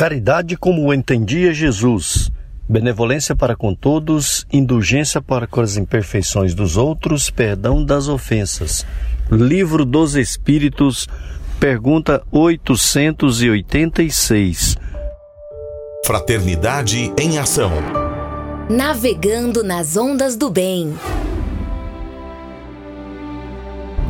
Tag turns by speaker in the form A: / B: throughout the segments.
A: Caridade como o entendia Jesus. Benevolência para com todos, indulgência para com as imperfeições dos outros, perdão das ofensas. Livro dos Espíritos, pergunta 886.
B: Fraternidade em Ação.
C: Navegando nas ondas do bem.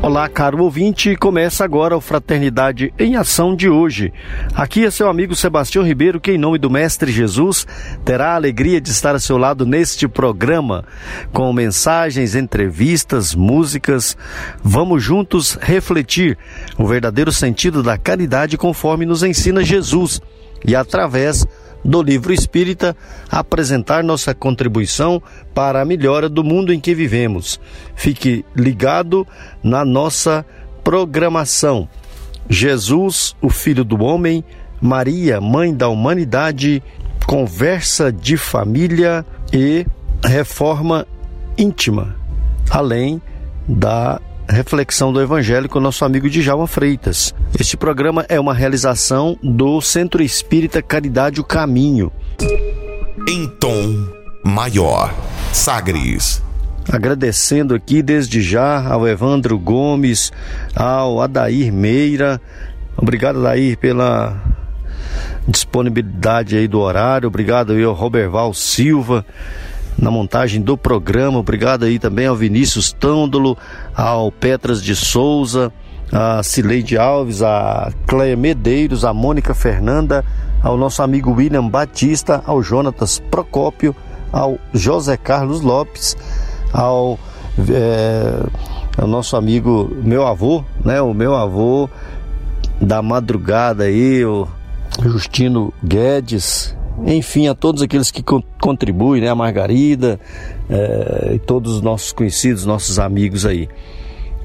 A: Olá, caro ouvinte, começa agora o Fraternidade em Ação de hoje. Aqui é seu amigo Sebastião Ribeiro, que em nome do Mestre Jesus terá a alegria de estar a seu lado neste programa, com mensagens, entrevistas, músicas. Vamos juntos refletir o verdadeiro sentido da caridade conforme nos ensina Jesus e através do livro espírita apresentar nossa contribuição para a melhora do mundo em que vivemos. Fique ligado na nossa programação. Jesus, o Filho do Homem, Maria, Mãe da Humanidade, conversa de família e reforma íntima, além da reflexão do Evangelho com nosso amigo Djalma Freitas. Este programa é uma realização do Centro Espírita Caridade o Caminho.
B: Em tom maior, Sagres.
A: Agradecendo aqui desde já ao Evandro Gomes, ao Adair Meira. Obrigado, Adair, pela disponibilidade aí do horário. Obrigado aí ao Roberval Silva na montagem do programa. Obrigado aí também ao Vinícius Tândolo, ao Petras de Souza, a Cileide Alves, a Cleia Medeiros, a Mônica Fernanda, ao nosso amigo William Batista, ao Jonatas Procópio, ao José Carlos Lopes, ao, é, ao nosso amigo, meu avô, né? O meu avô da madrugada aí, o Justino Guedes, enfim, a todos aqueles que contribuem, né? A Margarida é, e todos os nossos conhecidos, nossos amigos aí.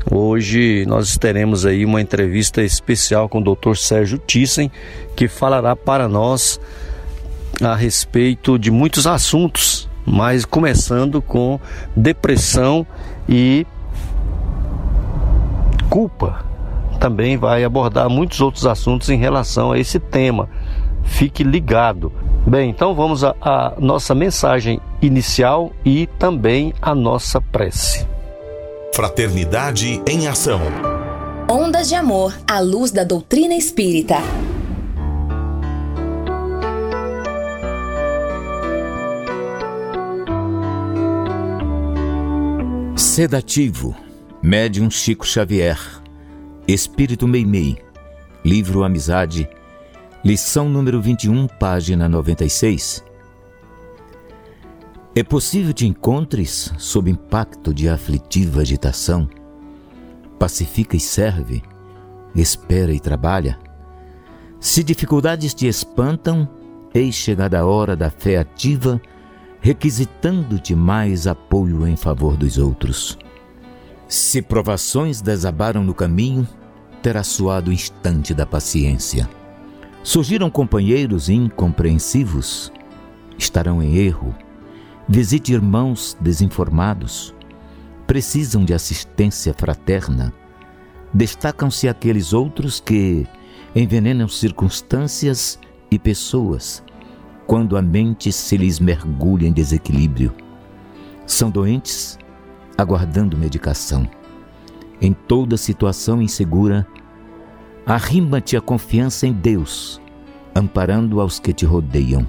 A: Hoje nós teremos aí uma entrevista especial com o Dr. Sérgio Thyssen, que falará para nós a respeito de muitos assuntos, mas começando com depressão e culpa. Também vai abordar muitos outros assuntos em relação a esse tema. Fique ligado. Bem, então vamos à nossa mensagem inicial e também a nossa prece.
B: Fraternidade em Ação.
C: Ondas de Amor à luz da doutrina espírita.
D: Sedativo. Médium Chico Xavier. Espírito Meimei. Livro Amizade Lição número 21, página 96. É possível te encontres sob impacto de aflitiva agitação? Pacifica e serve, espera e trabalha. Se dificuldades te espantam, eis chegada a hora da fé ativa, requisitando-te mais apoio em favor dos outros. Se provações desabaram no caminho, terá suado o instante da paciência. Surgiram companheiros incompreensivos? Estarão em erro? Visite irmãos desinformados? Precisam de assistência fraterna? Destacam-se aqueles outros que envenenam circunstâncias e pessoas quando a mente se lhes mergulha em desequilíbrio. São doentes aguardando medicação. Em toda situação insegura, Arrima-te a confiança em Deus, amparando aos que te rodeiam.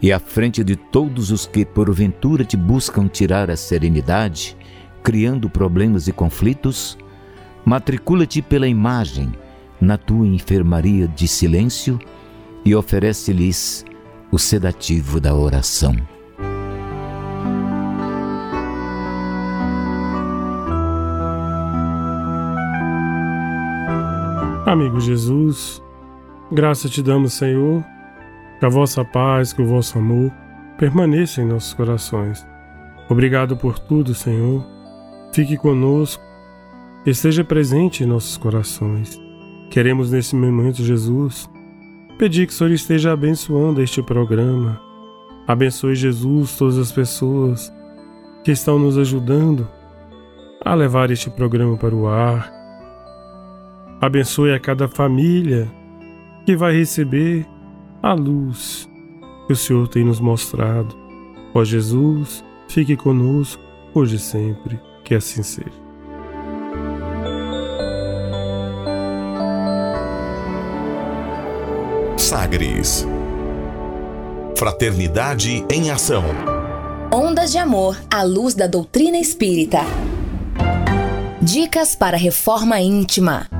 D: E à frente de todos os que porventura te buscam tirar a serenidade, criando problemas e conflitos, matricula-te pela imagem na tua enfermaria de silêncio e oferece-lhes o sedativo da oração.
E: Amigo Jesus, graça te damos, Senhor, que a vossa paz, que o vosso amor permaneça em nossos corações. Obrigado por tudo, Senhor. Fique conosco, esteja presente em nossos corações. Queremos nesse momento, Jesus, pedir que o Senhor esteja abençoando este programa. Abençoe, Jesus, todas as pessoas que estão nos ajudando a levar este programa para o ar Abençoe a cada família que vai receber a luz que o Senhor tem nos mostrado. Ó Jesus, fique conosco, hoje e sempre, que assim seja.
B: Sagres Fraternidade em Ação
C: Ondas de Amor à luz da doutrina espírita. Dicas para reforma íntima.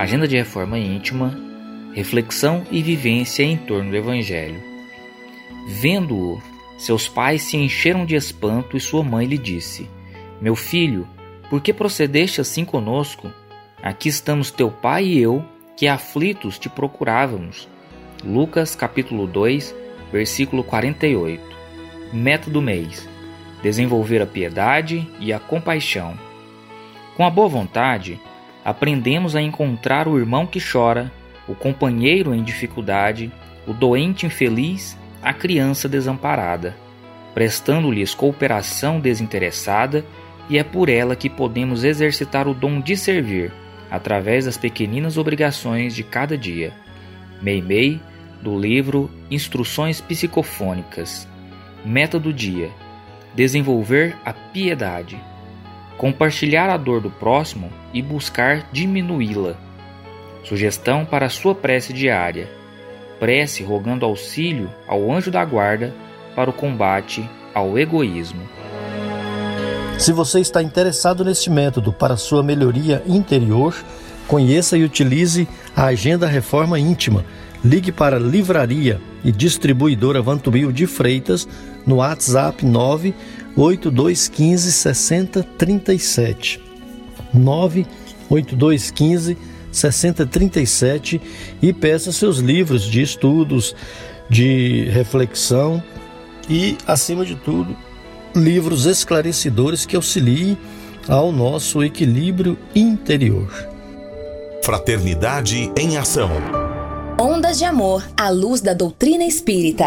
F: Agenda de reforma íntima, reflexão e vivência em torno do Evangelho. Vendo-o, seus pais se encheram de espanto e sua mãe lhe disse: Meu filho, por que procedeste assim conosco? Aqui estamos teu pai e eu, que aflitos te procurávamos. Lucas capítulo 2, versículo 48. Meta do mês: desenvolver a piedade e a compaixão. Com a boa vontade, aprendemos a encontrar o irmão que chora, o companheiro em dificuldade, o doente infeliz, a criança desamparada, prestando-lhes cooperação desinteressada, e é por ela que podemos exercitar o dom de servir, através das pequeninas obrigações de cada dia. Meimei, do livro Instruções Psicofônicas. Meta do dia: desenvolver a piedade compartilhar a dor do próximo e buscar diminuí-la. Sugestão para sua prece diária: prece rogando auxílio ao anjo da guarda para o combate ao egoísmo.
A: Se você está interessado neste método para sua melhoria interior, conheça e utilize a Agenda Reforma Íntima. Ligue para Livraria e Distribuidora Vantubil de Freitas no WhatsApp 9 8215 6037. 98215 6037 e peça seus livros de estudos, de reflexão e, acima de tudo, livros esclarecedores que auxiliem ao nosso equilíbrio interior.
B: Fraternidade em Ação.
C: Ondas de Amor à luz da doutrina espírita.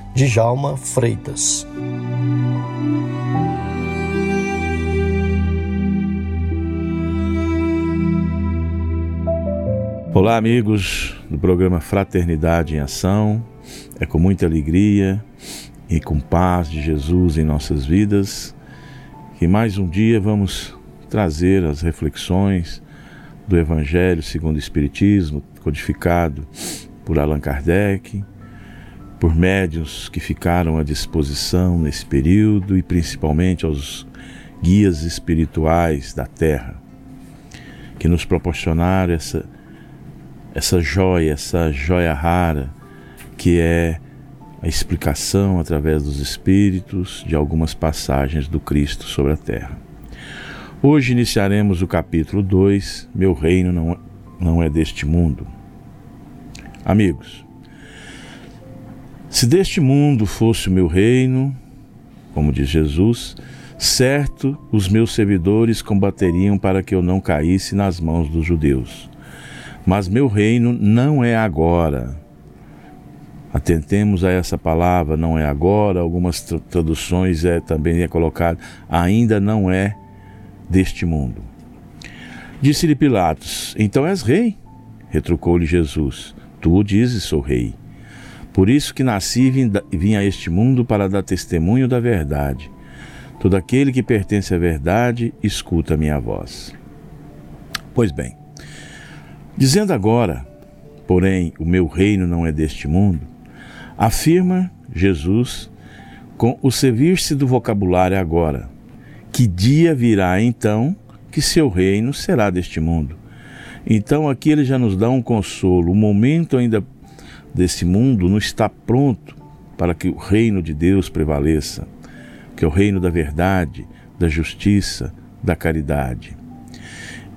A: Djalma Freitas.
G: Olá, amigos do programa Fraternidade em Ação. É com muita alegria e com paz de Jesus em nossas vidas que mais um dia vamos trazer as reflexões do Evangelho segundo o Espiritismo, codificado por Allan Kardec, por médios que ficaram à disposição nesse período e principalmente aos guias espirituais da Terra, que nos proporcionaram essa essa joia, essa joia rara, que é a explicação através dos Espíritos de algumas passagens do Cristo sobre a terra. Hoje iniciaremos o capítulo 2: Meu reino não, não é deste mundo. Amigos, se deste mundo fosse o meu reino, como diz Jesus, certo os meus servidores combateriam para que eu não caísse nas mãos dos judeus. Mas meu reino não é agora. Atentemos a essa palavra, não é agora. Algumas traduções é, também é colocado, ainda não é deste mundo. Disse-lhe Pilatos: Então és rei? Retrucou-lhe Jesus: Tu o dizes, sou rei. Por isso que nasci e vim a este mundo para dar testemunho da verdade. Todo aquele que pertence à verdade escuta a minha voz. Pois bem, dizendo agora, porém, o meu reino não é deste mundo, afirma Jesus com o servir-se do vocabulário agora, que dia virá então que seu reino será deste mundo. Então aqui ele já nos dá um consolo, o momento ainda desse mundo não está pronto para que o reino de Deus prevaleça, que é o reino da verdade, da justiça, da caridade.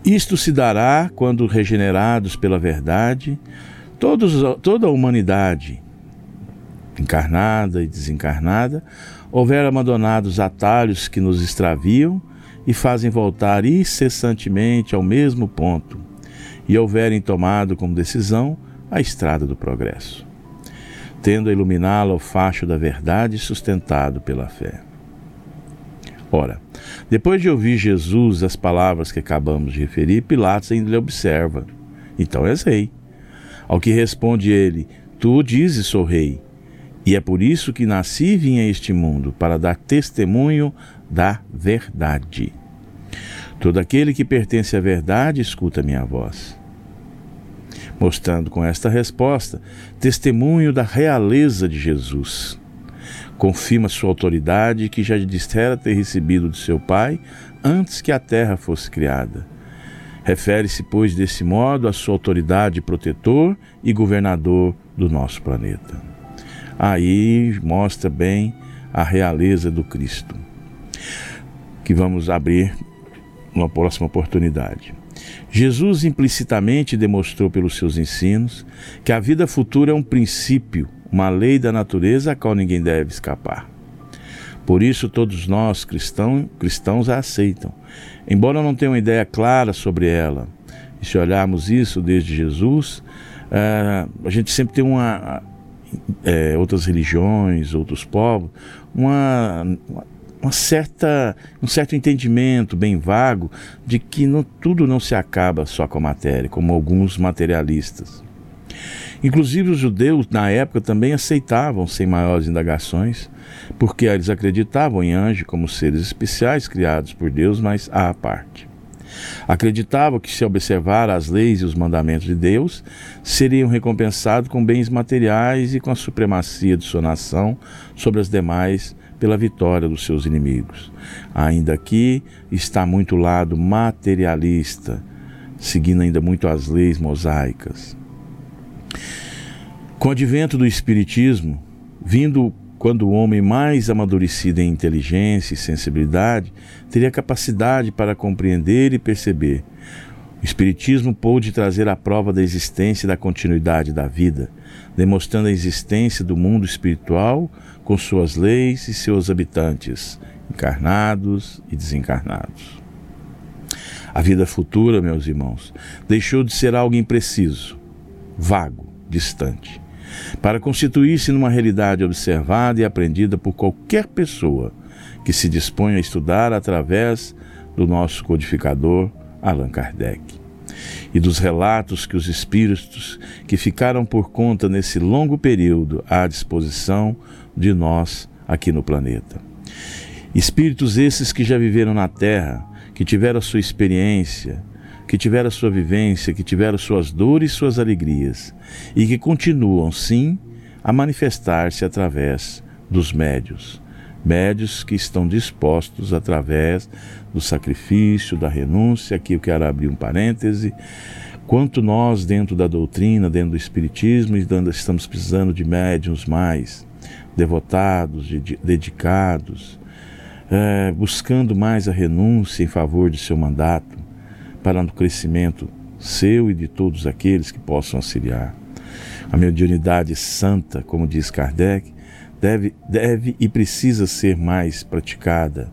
G: Isto se dará quando, regenerados pela verdade, todos, toda a humanidade, encarnada e desencarnada, houver abandonado os atalhos que nos extraviam e fazem voltar incessantemente ao mesmo ponto, e houverem tomado como decisão a estrada do progresso, tendo a iluminá-la o facho da verdade sustentado pela fé. Ora, depois de ouvir Jesus as palavras que acabamos de referir, Pilatos ainda lhe observa: Então és rei. Ao que responde ele: Tu dizes sou rei. E é por isso que nasci e vim a este mundo, para dar testemunho da verdade. Todo aquele que pertence à verdade escuta minha voz mostrando com esta resposta testemunho da realeza de Jesus. Confirma sua autoridade que já dissera ter recebido de seu Pai antes que a terra fosse criada. Refere-se, pois, desse modo à sua autoridade protetor e governador do nosso planeta. Aí mostra bem a realeza do Cristo, que vamos abrir numa próxima oportunidade. Jesus implicitamente demonstrou pelos seus ensinos que a vida futura é um princípio, uma lei da natureza a qual ninguém deve escapar. Por isso, todos nós cristãos, cristãos a aceitam, embora não tenham ideia clara sobre ela. E se olharmos isso desde Jesus, é, a gente sempre tem uma, é, outras religiões, outros povos, uma, uma uma certa, um certo entendimento bem vago de que não, tudo não se acaba só com a matéria, como alguns materialistas. Inclusive os judeus na época também aceitavam sem maiores indagações, porque eles acreditavam em anjos como seres especiais criados por Deus, mas à parte. Acreditavam que se observar as leis e os mandamentos de Deus, seriam recompensados com bens materiais e com a supremacia de sua nação sobre as demais pela vitória dos seus inimigos. Ainda aqui está muito lado materialista, seguindo ainda muito as leis mosaicas. Com o advento do Espiritismo, vindo quando o homem mais amadurecido em inteligência e sensibilidade teria capacidade para compreender e perceber. O Espiritismo pôde trazer a prova da existência e da continuidade da vida, demonstrando a existência do mundo espiritual com suas leis e seus habitantes, encarnados e desencarnados. A vida futura, meus irmãos, deixou de ser algo impreciso, vago, distante, para constituir-se numa realidade observada e aprendida por qualquer pessoa que se dispõe a estudar através do nosso codificador Allan Kardec e dos relatos que os espíritos que ficaram por conta nesse longo período à disposição de nós aqui no planeta. Espíritos esses que já viveram na Terra, que tiveram a sua experiência, que tiveram a sua vivência, que tiveram suas dores e suas alegrias, e que continuam, sim, a manifestar-se através dos médios. Médios que estão dispostos, através do sacrifício, da renúncia, aqui eu quero abrir um parêntese, quanto nós, dentro da doutrina, dentro do Espiritismo, estamos precisando de médiums mais devotados, dedicados, é, buscando mais a renúncia em favor de seu mandato, para o crescimento seu e de todos aqueles que possam auxiliar. A mediunidade santa, como diz Kardec, deve, deve e precisa ser mais praticada,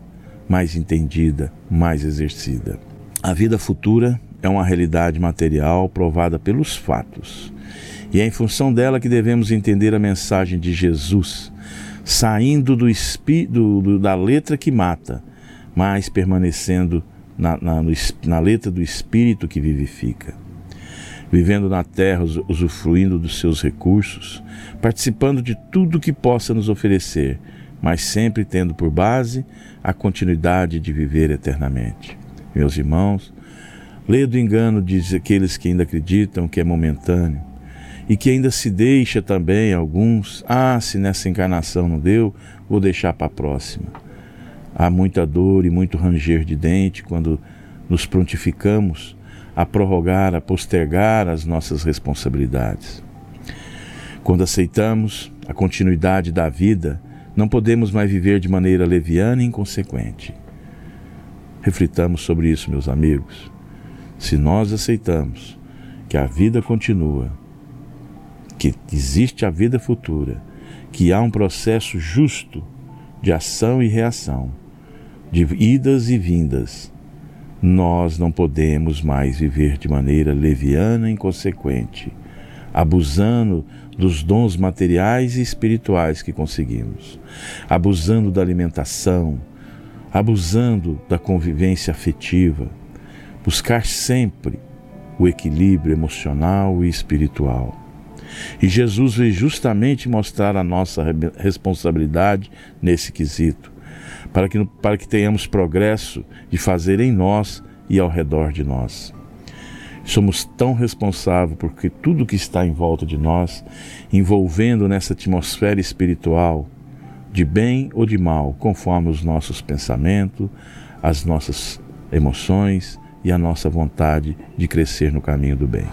G: mais entendida, mais exercida. A vida futura é uma realidade material provada pelos fatos. E é em função dela que devemos entender a mensagem de Jesus, saindo do, do, da letra que mata, mas permanecendo na, na, no, na letra do Espírito que vivifica. vivendo na terra, usufruindo dos seus recursos, participando de tudo que possa nos oferecer, mas sempre tendo por base a continuidade de viver eternamente. Meus irmãos, leia do engano de aqueles que ainda acreditam que é momentâneo e que ainda se deixa também alguns, ah, se nessa encarnação não deu, vou deixar para a próxima. Há muita dor e muito ranger de dente quando nos prontificamos a prorrogar, a postergar as nossas responsabilidades. Quando aceitamos a continuidade da vida, não podemos mais viver de maneira leviana e inconsequente. Reflitamos sobre isso, meus amigos. Se nós aceitamos que a vida continua, que existe a vida futura, que há um processo justo de ação e reação, de idas e vindas, nós não podemos mais viver de maneira leviana e inconsequente, abusando dos dons materiais e espirituais que conseguimos, abusando da alimentação, abusando da convivência afetiva, buscar sempre o equilíbrio emocional e espiritual. E Jesus veio justamente mostrar a nossa responsabilidade nesse quesito para que, para que tenhamos progresso de fazer em nós e ao redor de nós. Somos tão responsáveis porque tudo que está em volta de nós, envolvendo nessa atmosfera espiritual, de bem ou de mal, conforme os nossos pensamentos, as nossas emoções e a nossa vontade de crescer no caminho do bem.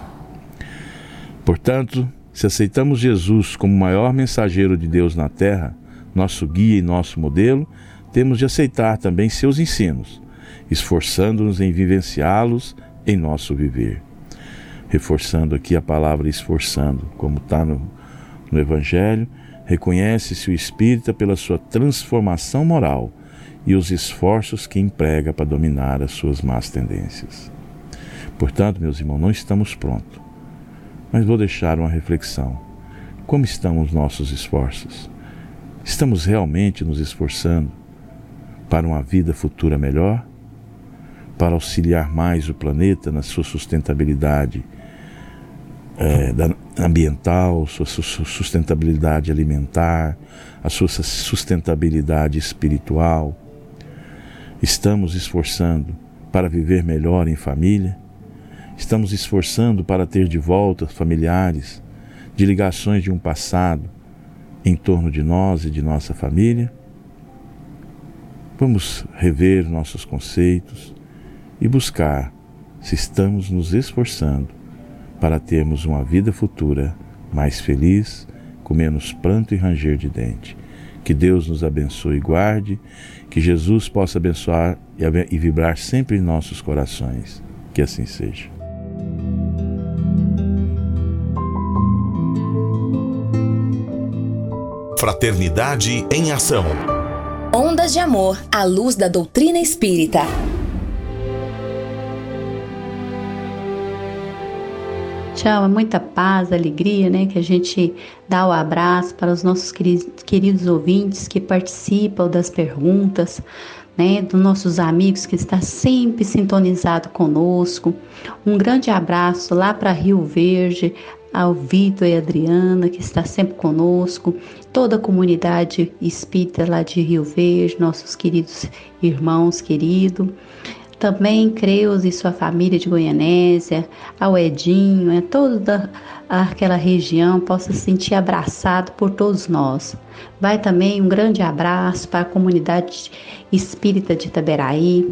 G: Portanto, se aceitamos Jesus como o maior mensageiro de Deus na terra, nosso guia e nosso modelo, temos de aceitar também seus ensinos, esforçando-nos em vivenciá-los em nosso viver. Reforçando aqui a palavra esforçando, como está no, no Evangelho, reconhece-se o espírita pela sua transformação moral e os esforços que emprega para dominar as suas más tendências. Portanto, meus irmãos, não estamos prontos, mas vou deixar uma reflexão. Como estão os nossos esforços? Estamos realmente nos esforçando para uma vida futura melhor, para auxiliar mais o planeta na sua sustentabilidade é, ambiental, sua sustentabilidade alimentar, a sua sustentabilidade espiritual. Estamos esforçando para viver melhor em família, estamos esforçando para ter de volta familiares, de ligações de um passado em torno de nós e de nossa família. Vamos rever nossos conceitos e buscar se estamos nos esforçando para termos uma vida futura mais feliz, com menos pranto e ranger de dente. Que Deus nos abençoe e guarde, que Jesus possa abençoar e vibrar sempre em nossos corações. Que assim seja.
B: Fraternidade em Ação.
C: Ondas de Amor à luz da doutrina espírita.
H: Tchau, é muita paz, alegria, né? Que a gente dá o abraço para os nossos queridos ouvintes que participam das perguntas, né? Dos nossos amigos que está sempre sintonizado conosco. Um grande abraço lá para Rio Verde, ao Vitor e Adriana, que está sempre conosco, toda a comunidade espírita lá de Rio Verde, nossos queridos irmãos queridos. Também Creus e sua família de Goianésia, ao Edinho, a toda aquela região possa se sentir abraçado por todos nós. Vai também um grande abraço para a comunidade espírita de Itaberaí,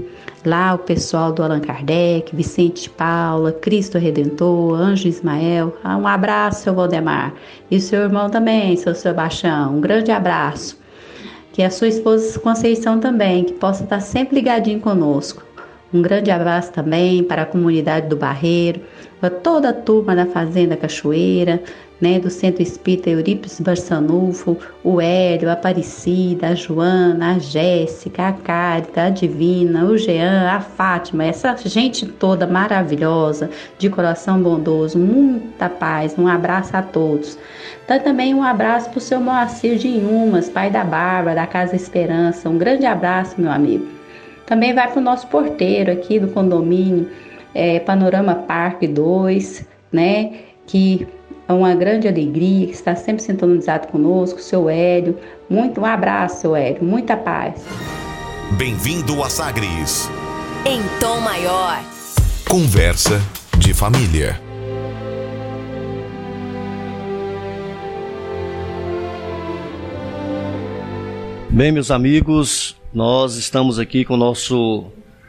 H: Lá o pessoal do Allan Kardec, Vicente de Paula, Cristo Redentor, Anjo Ismael. Ah, um abraço, seu Valdemar. E seu irmão também, seu Sebastião. Um grande abraço. Que a sua esposa Conceição também, que possa estar sempre ligadinho conosco. Um grande abraço também para a comunidade do Barreiro, para toda a turma da Fazenda Cachoeira, né, do Centro Espírita Eurípides Barçanufo, o Hélio, a Aparecida, a Joana, a Jéssica, a Cárita, a Divina, o Jean, a Fátima, essa gente toda maravilhosa, de coração bondoso, muita paz, um abraço a todos. Dá também um abraço para o seu Moacir de Inhumas, pai da Bárbara, da Casa Esperança, um grande abraço, meu amigo. Também vai para o nosso porteiro aqui do condomínio, é, Panorama Parque 2, né? Que é uma grande alegria, que está sempre sintonizado conosco, seu Hélio. Muito um abraço, seu Hélio. Muita paz.
B: Bem-vindo a Sagres.
C: Em tom maior.
B: Conversa de família.
A: Bem, meus amigos, nós estamos aqui com o nosso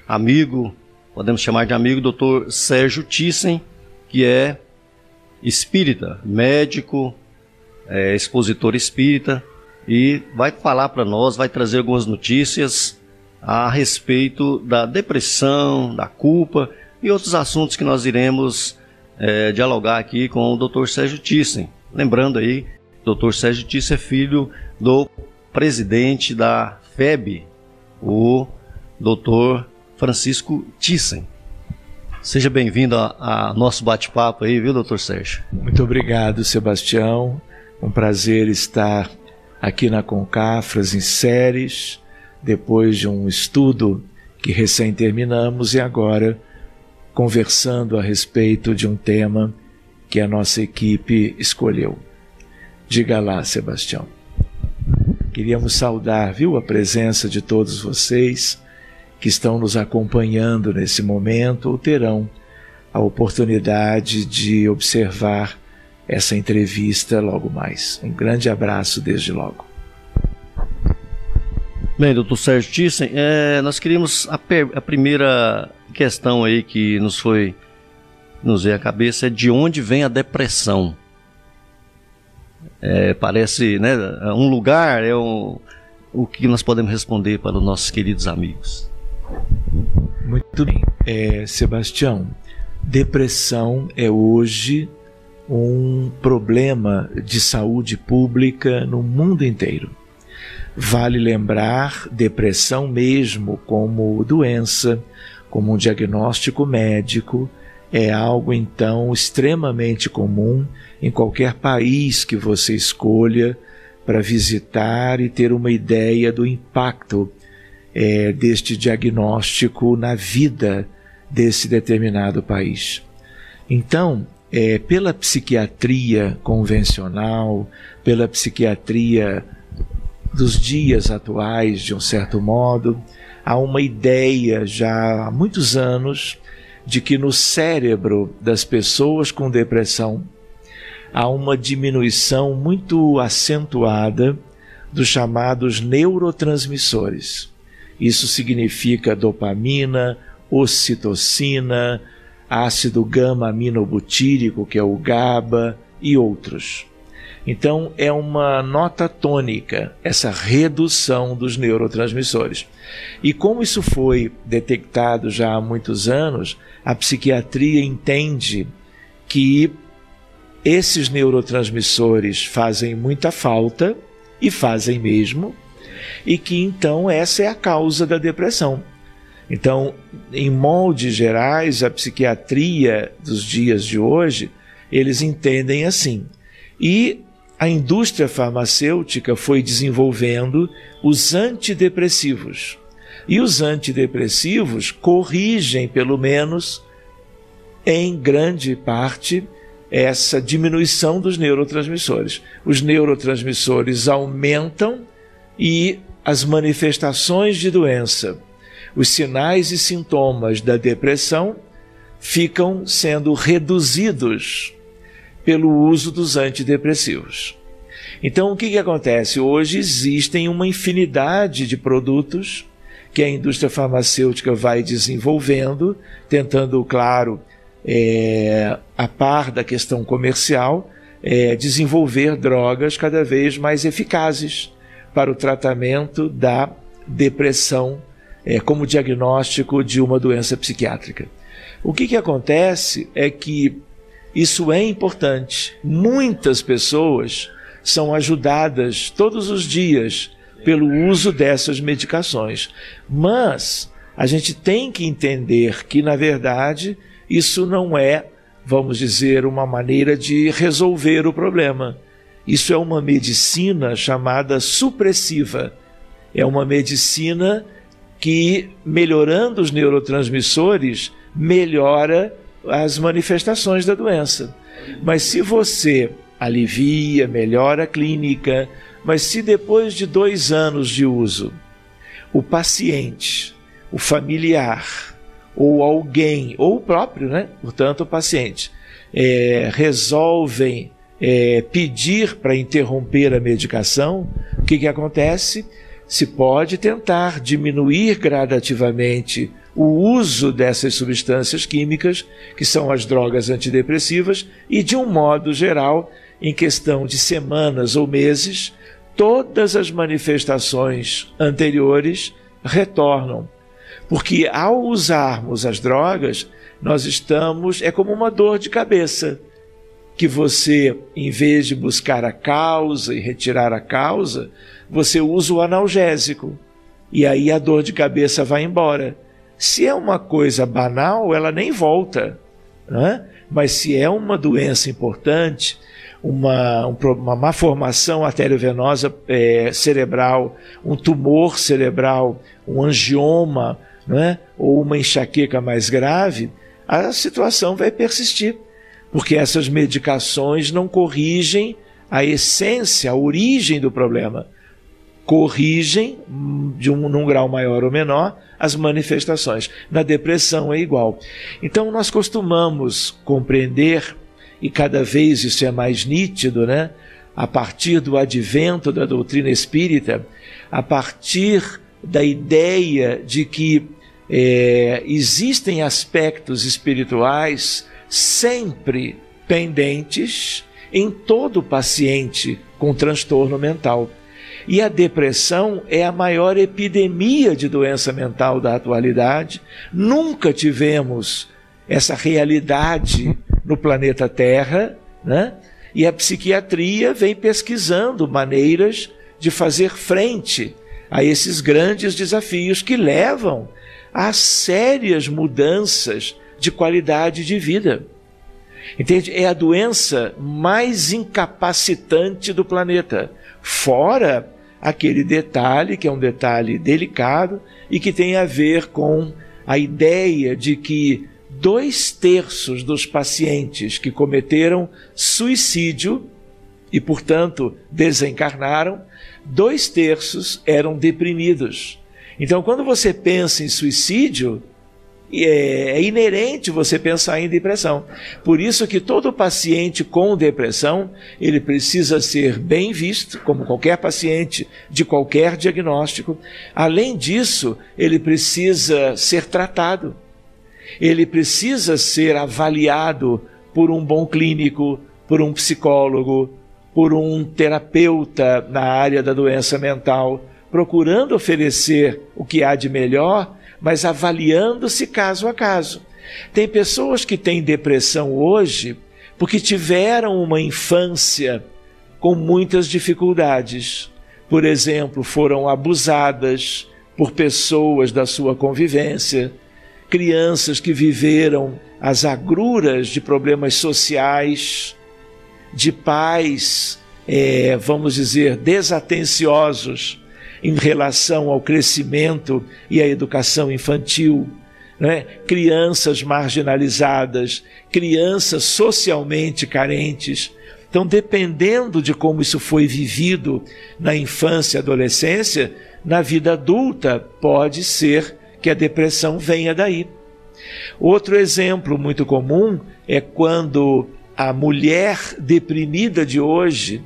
A: amigo, podemos chamar de amigo, Dr. Sérgio Thyssen, que é espírita, médico, é, expositor espírita, e vai falar para nós, vai trazer algumas notícias a respeito da depressão, da culpa e outros assuntos que nós iremos é, dialogar aqui com o Dr. Sérgio Thyssen. Lembrando aí, Dr. Sérgio Thyssen é filho do presidente da FEB, o Dr. Francisco Thyssen. Seja bem-vindo a, a, nosso bate-papo aí, viu, doutor Sérgio?
I: Muito obrigado, Sebastião. Um prazer estar aqui na Concafras em séries, depois de um estudo que recém terminamos e agora conversando a respeito de um tema que a nossa equipe escolheu. Diga lá, Sebastião. Queríamos saudar, viu, a presença de todos vocês que estão nos acompanhando nesse momento ou terão a oportunidade de observar essa entrevista logo mais. Um grande abraço desde logo.
A: Bem, doutor Sérgio Thyssen, é, nós queríamos a, a, primeira questão aí que nos foi nos veio à cabeça é de onde vem a depressão. É, parece, né, um lugar é um, o que nós podemos responder para os nossos queridos amigos.
I: Muito bem. É, Sebastião, depressão é hoje um problema de saúde pública no mundo inteiro. Vale lembrar depressão mesmo como doença, como um diagnóstico médico, é algo então extremamente comum em qualquer país que você escolha para visitar e ter uma ideia do impacto é, deste diagnóstico na vida desse determinado país. Então, é, pela psiquiatria convencional, pela psiquiatria dos dias atuais, de um certo modo, há uma ideia já há muitos anos de que no cérebro das pessoas com depressão há uma diminuição muito acentuada dos chamados neurotransmissores. Isso significa dopamina, ocitocina, ácido gama-aminobutírico, que é o GABA, e outros. Então, é uma nota tônica essa redução dos neurotransmissores. E como isso foi detectado já há muitos anos, a psiquiatria entende que esses neurotransmissores fazem muita falta, e fazem mesmo, e que então essa é a causa da depressão. Então, em moldes gerais, a psiquiatria dos dias de hoje, eles entendem assim. E a indústria farmacêutica foi desenvolvendo os antidepressivos. E os antidepressivos corrigem, pelo menos em grande parte, essa diminuição dos neurotransmissores. Os neurotransmissores aumentam e as manifestações de doença, os sinais e sintomas da depressão ficam sendo reduzidos pelo uso dos antidepressivos. Então, o que, que acontece? Hoje existem uma infinidade de produtos que a indústria farmacêutica vai desenvolvendo, tentando, claro, é, a par da questão comercial, é, desenvolver drogas cada vez mais eficazes para o tratamento da depressão é, como diagnóstico de uma doença psiquiátrica. O que, que acontece é que isso é importante. Muitas pessoas são ajudadas todos os dias pelo uso dessas medicações, mas a gente tem que entender que, na verdade, isso não é, vamos dizer, uma maneira de resolver o problema isso é uma medicina chamada supressiva. É uma medicina que, melhorando os neurotransmissores, melhora as manifestações da doença. Mas se você alivia, melhora a clínica, mas se depois de dois anos de uso, o paciente, o familiar, ou alguém, ou o próprio, né? portanto, o paciente, é, resolvem é, pedir para interromper a medicação, o que, que acontece? Se pode tentar diminuir gradativamente o uso dessas substâncias químicas, que são as drogas antidepressivas, e de um modo geral, em questão de semanas ou meses, todas as manifestações anteriores retornam. Porque ao usarmos as drogas, nós estamos. É como uma dor de cabeça. Que você, em vez de buscar a causa e retirar a causa, você usa o analgésico. E aí a dor de cabeça vai embora. Se é uma coisa banal, ela nem volta. Né? Mas se é uma doença importante, uma, uma má formação arteriovenosa é, cerebral, um tumor cerebral, um angioma, né? ou uma enxaqueca mais grave, a situação vai persistir, porque essas medicações não corrigem a essência, a origem do problema corrigem, de um, num grau maior ou menor, as manifestações. Na depressão é igual. Então, nós costumamos compreender, e cada vez isso é mais nítido, né? a partir do advento da doutrina espírita, a partir da ideia de que é, existem aspectos espirituais sempre pendentes em todo paciente com transtorno mental. E a depressão é a maior epidemia de doença mental da atualidade. Nunca tivemos essa realidade no planeta Terra, né? E a psiquiatria vem pesquisando maneiras de fazer frente a esses grandes desafios que levam a sérias mudanças de qualidade de vida. Entende? É a doença mais incapacitante do planeta. Fora aquele detalhe, que é um detalhe delicado e que tem a ver com a ideia de que dois terços dos pacientes que cometeram suicídio e, portanto, desencarnaram, dois terços eram deprimidos. Então, quando você pensa em suicídio, é, é inerente você pensar em depressão. Por isso que todo paciente com depressão, ele precisa ser bem visto, como qualquer paciente de qualquer diagnóstico. Além disso, ele precisa ser tratado. Ele precisa ser avaliado por um bom clínico, por um psicólogo, por um terapeuta na área da doença mental, procurando oferecer o que há de melhor mas avaliando-se caso a caso. Tem pessoas que têm depressão hoje porque tiveram uma infância com muitas dificuldades. Por exemplo, foram abusadas por pessoas da sua convivência, crianças que viveram as agruras de problemas sociais, de pais, é, vamos dizer, desatenciosos em relação ao crescimento e à educação infantil, né? crianças marginalizadas, crianças socialmente carentes. Então, dependendo de como isso foi vivido na infância e adolescência, na vida adulta pode ser que a depressão venha daí. Outro exemplo muito comum é quando a mulher deprimida de hoje,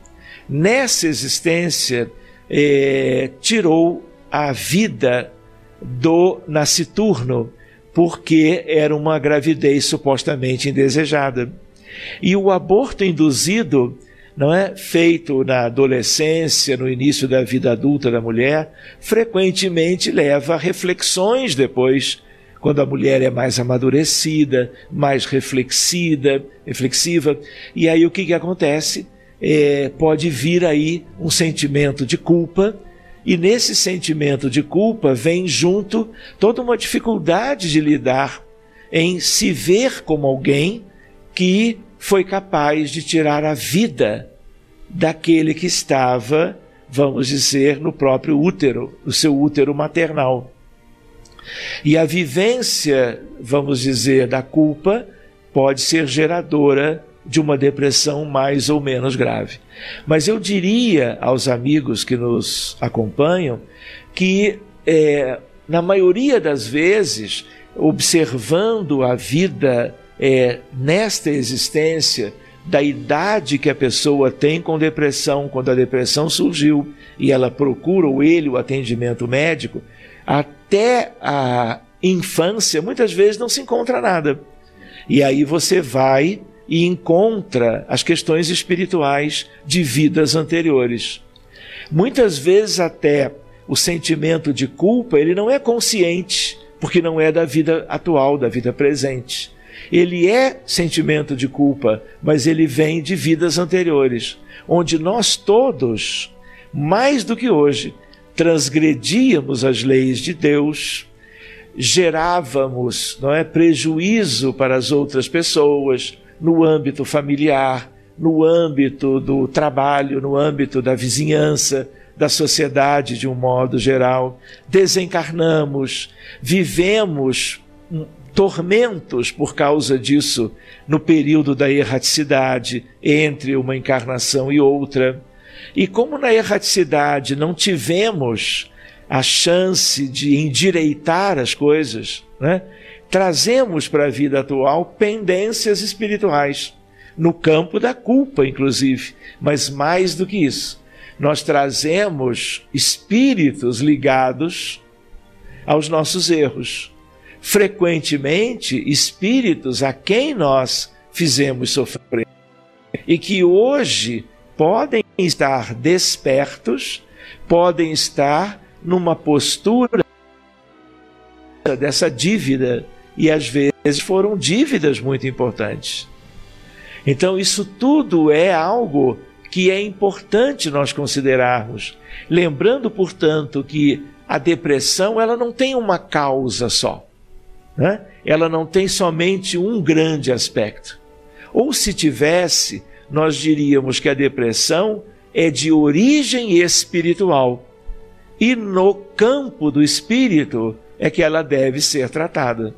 I: nessa existência, é, tirou a vida do nasciturno, porque era uma gravidez supostamente indesejada. E o aborto induzido, não é feito na adolescência, no início da vida adulta da mulher, frequentemente leva a reflexões depois, quando a mulher é mais amadurecida, mais reflexida, reflexiva. E aí o que, que acontece? É, pode vir aí um sentimento de culpa, e nesse sentimento de culpa vem junto toda uma dificuldade de lidar em se ver como alguém que foi capaz de tirar a vida daquele que estava, vamos dizer, no próprio útero, o seu útero maternal. E a vivência, vamos dizer, da culpa pode ser geradora de uma depressão mais ou menos grave. Mas eu diria aos amigos que nos acompanham que, é, na maioria das vezes, observando a vida é, nesta existência, da idade que a pessoa tem com depressão, quando a depressão surgiu e ela procura ou ele o atendimento médico, até a infância, muitas vezes não se encontra nada. E aí você vai e encontra as questões espirituais de vidas anteriores. Muitas vezes até o sentimento de culpa, ele não é consciente, porque não é da vida atual, da vida presente. Ele é sentimento de culpa, mas ele vem de vidas anteriores, onde nós todos, mais do que hoje, transgredíamos as leis de Deus, gerávamos, não é, prejuízo para as outras pessoas no âmbito familiar, no âmbito do trabalho, no âmbito da vizinhança, da sociedade de um modo geral. Desencarnamos, vivemos tormentos por causa disso no período da erraticidade entre uma encarnação e outra. E como na erraticidade não tivemos a chance de endireitar as coisas, né? Trazemos para a vida atual pendências espirituais, no campo da culpa, inclusive, mas mais do que isso, nós trazemos espíritos ligados aos nossos erros. Frequentemente espíritos a quem nós fizemos sofrer e que hoje podem estar despertos, podem estar numa postura dessa dívida e às vezes foram dívidas muito importantes. Então isso tudo é algo que é importante nós considerarmos, lembrando, portanto, que a depressão ela não tem uma causa só né? ela não tem somente um grande aspecto. Ou se tivesse, nós diríamos que a depressão é de origem espiritual. E no campo do espírito é que ela deve ser tratada.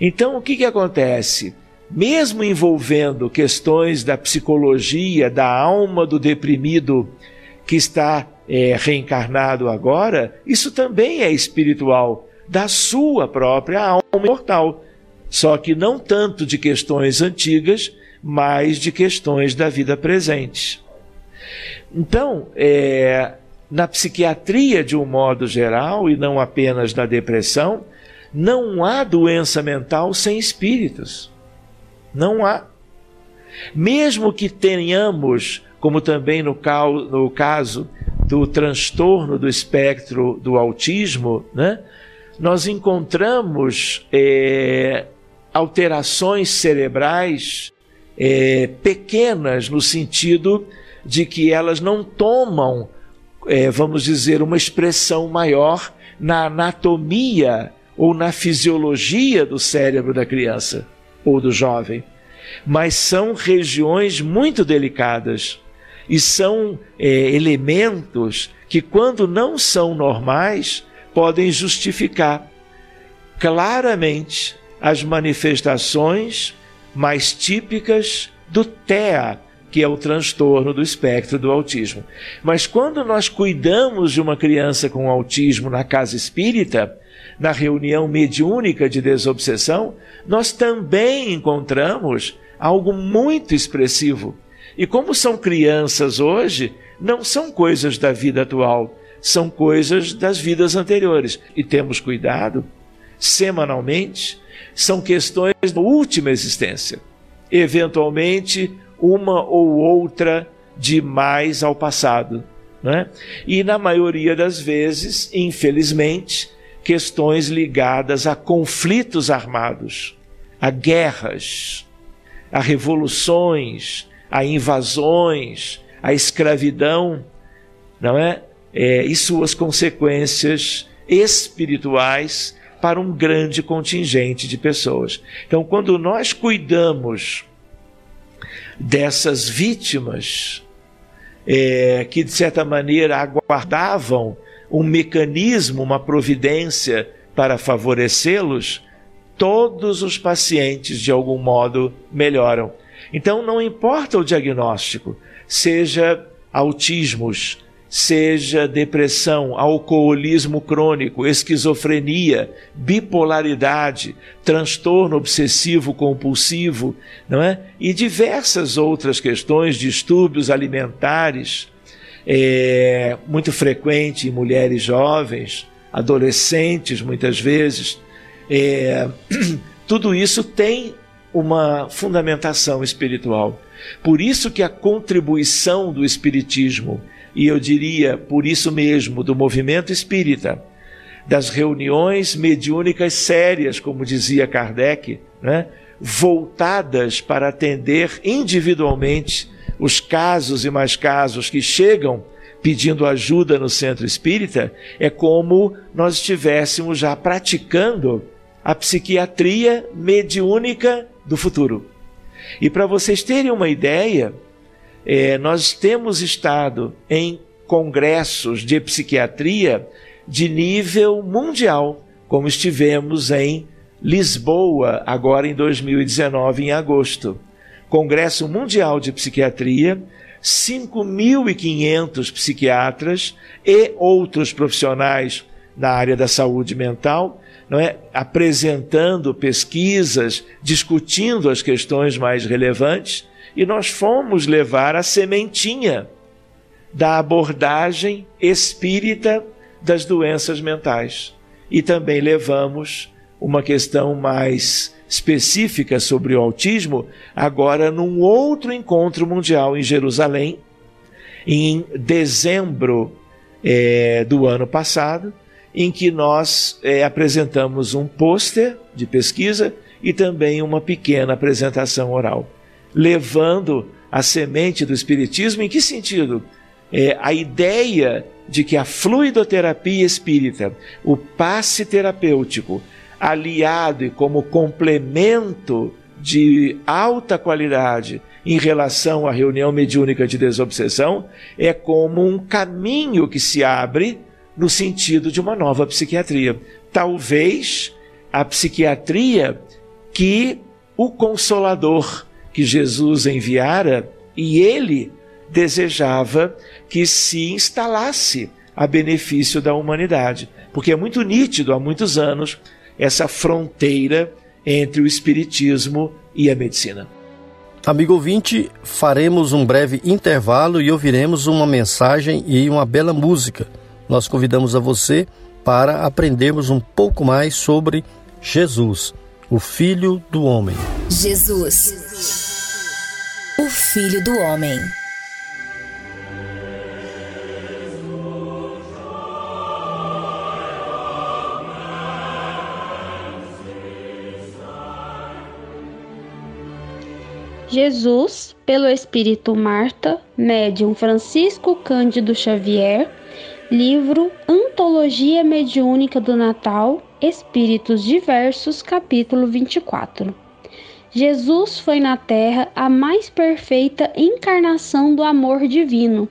I: Então, o que, que acontece? Mesmo envolvendo questões da psicologia, da alma do deprimido que está é, reencarnado agora, isso também é espiritual da sua própria alma mortal. Só que não tanto de questões antigas, mas de questões da vida presente. Então, é, na psiquiatria de um modo geral, e não apenas na depressão, não há doença mental sem espíritos. Não há. Mesmo que tenhamos, como também no, no caso do transtorno do espectro do autismo, né? nós encontramos é, alterações cerebrais é, pequenas, no sentido de que elas não tomam, é, vamos dizer, uma expressão maior na anatomia ou na fisiologia do cérebro da criança ou do jovem, mas são regiões muito delicadas e são é, elementos que, quando não são normais, podem justificar claramente as manifestações mais típicas do TEA, que é o transtorno do espectro do autismo. Mas quando nós cuidamos de uma criança com autismo na casa espírita, na reunião mediúnica de desobsessão, nós também encontramos algo muito expressivo. E como são crianças hoje, não são coisas da vida atual, são coisas das vidas anteriores. E temos cuidado, semanalmente, são questões da última existência. Eventualmente, uma ou outra de mais ao passado. Né? E na maioria das vezes, infelizmente, questões ligadas a conflitos armados, a guerras, a revoluções, a invasões, a escravidão, não é? é, e suas consequências espirituais para um grande contingente de pessoas. Então, quando nós cuidamos dessas vítimas é, que, de certa maneira, aguardavam um mecanismo, uma providência para favorecê-los, todos os pacientes de algum modo melhoram. Então não importa o diagnóstico, seja autismos, seja depressão, alcoolismo crônico, esquizofrenia, bipolaridade, transtorno obsessivo compulsivo, não é? E diversas outras questões, distúrbios alimentares, é, muito frequente em mulheres jovens, adolescentes muitas vezes. É, tudo isso tem uma fundamentação espiritual. Por isso que a contribuição do espiritismo e eu diria, por isso mesmo, do movimento espírita, das reuniões mediúnicas sérias, como dizia Kardec, né? voltadas para atender individualmente os casos e mais casos que chegam pedindo ajuda no centro espírita, é como nós estivéssemos já praticando a psiquiatria mediúnica do futuro. E para vocês terem uma ideia, é, nós temos estado em congressos de psiquiatria de nível mundial, como estivemos em Lisboa, agora em 2019, em agosto. Congresso Mundial de Psiquiatria, 5.500 psiquiatras e outros profissionais na área da saúde mental, não é? apresentando pesquisas, discutindo as questões mais relevantes e nós fomos levar a sementinha da abordagem espírita das doenças mentais. E também levamos uma questão mais específica sobre o autismo, agora num outro encontro mundial em Jerusalém, em dezembro é, do ano passado, em que nós é, apresentamos um pôster de pesquisa e também uma pequena apresentação oral levando a semente do Espiritismo. Em que sentido? É, a ideia de que a fluidoterapia espírita, o passe terapêutico, aliado e como complemento de alta qualidade em relação à reunião mediúnica de desobsessão, é como um caminho que se abre no sentido de uma nova psiquiatria. Talvez a psiquiatria que o Consolador que Jesus enviara e ele desejava que se instalasse a benefício da humanidade, porque é muito nítido há muitos anos essa fronteira entre o espiritismo e a medicina.
A: Amigo ouvinte, faremos um breve intervalo e ouviremos uma mensagem e uma bela música. Nós convidamos a você para aprendermos um pouco mais sobre Jesus o Filho do Homem.
C: Jesus, o Filho do Homem.
J: Jesus, pelo Espírito Marta, médium Francisco Cândido Xavier, livro Antologia Mediúnica do Natal, Espíritos Diversos, capítulo 24. Jesus foi na terra a mais perfeita encarnação do amor divino,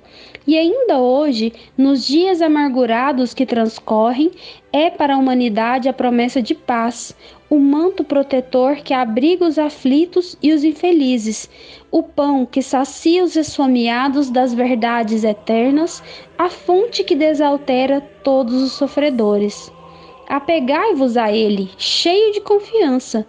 J: e ainda hoje, nos dias amargurados que transcorrem, é para a humanidade a promessa de paz, o manto protetor que abriga os aflitos e os infelizes, o pão que sacia os esfomeados das verdades eternas, a fonte que desaltera todos os sofredores. Apegai-vos a Ele, cheio de confiança.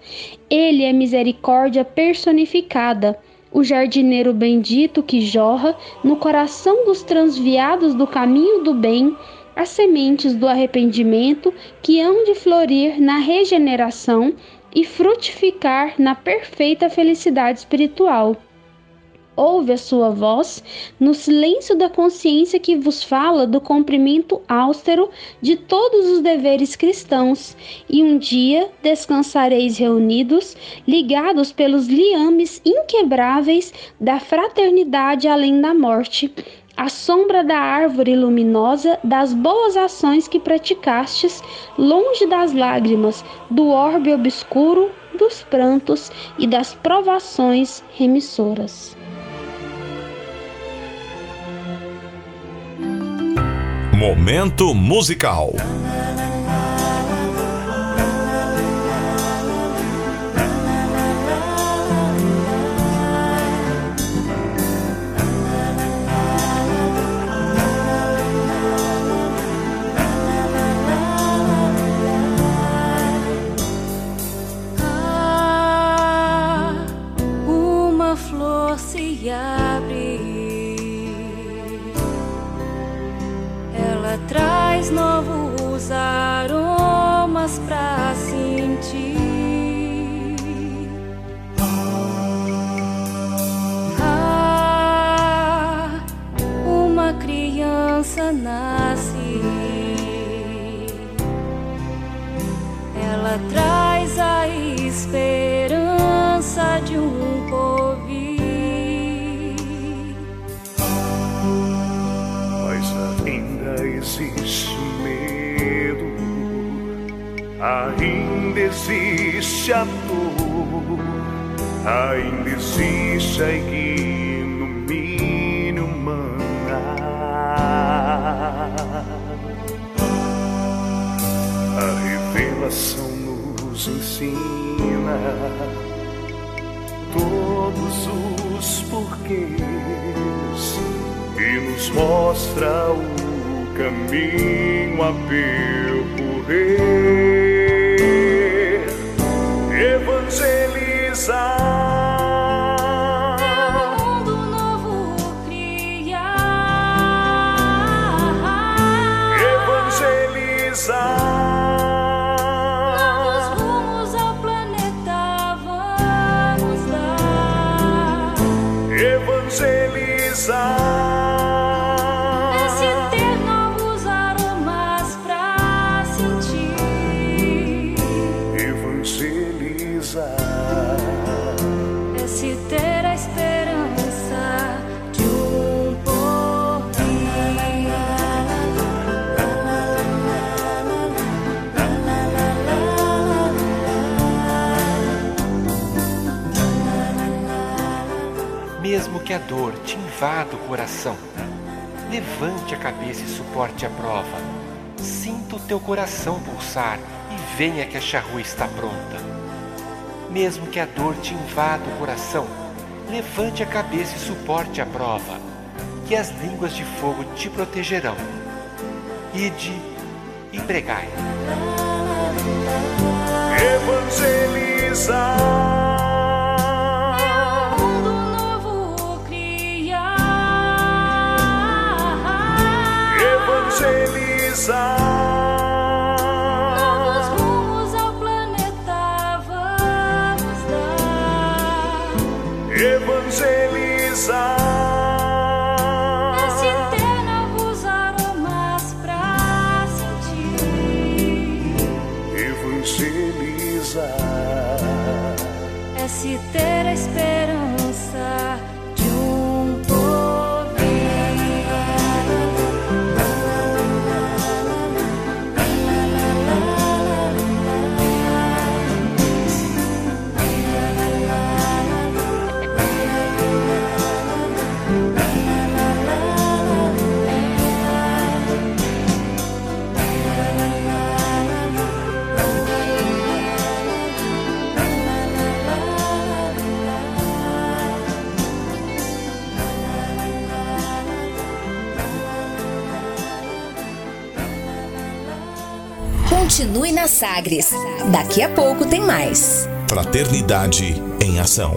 J: Ele é misericórdia personificada, o jardineiro bendito que jorra no coração dos transviados do caminho do bem as sementes do arrependimento que hão de florir na regeneração e frutificar na perfeita felicidade espiritual ouve a sua voz no silêncio da consciência que vos fala do cumprimento austero de todos os deveres cristãos, e um dia descansareis reunidos, ligados pelos liames inquebráveis da fraternidade além da morte à sombra da árvore luminosa das boas ações que praticastes, longe das lágrimas, do orbe obscuro, dos prantos e das provações remissoras.
B: Momento musical.
K: Há uma flor se traz novos aromas pra sentir. Ah, uma criança nasce. Ela traz a esperança
L: ainda existe a dor, ainda existe a ignomínia humana. A revelação nos ensina todos os porquês e nos mostra o caminho a percorrer. Evangelizar.
M: Levante a cabeça e suporte a prova. Sinta o teu coração pulsar e venha que a charrua está pronta. Mesmo que a dor te invada o coração, levante a cabeça e suporte a prova, que as línguas de fogo te protegerão. Ide e pregai.
L: Evangelizar.
C: Continue na Sagres. Daqui a pouco tem mais.
B: Fraternidade em ação.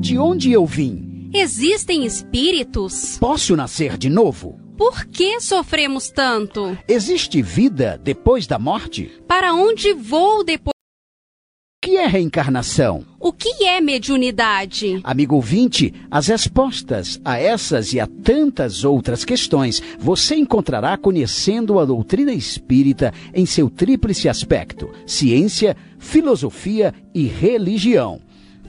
N: De onde eu vim?
O: Existem espíritos?
N: Posso nascer de novo?
O: Por que sofremos tanto?
N: Existe vida depois da morte?
O: Para onde vou depois?
N: É reencarnação?
O: O que é mediunidade?
N: Amigo ouvinte, as respostas a essas e a tantas outras questões você encontrará conhecendo a doutrina espírita em seu tríplice aspecto: ciência, filosofia e religião.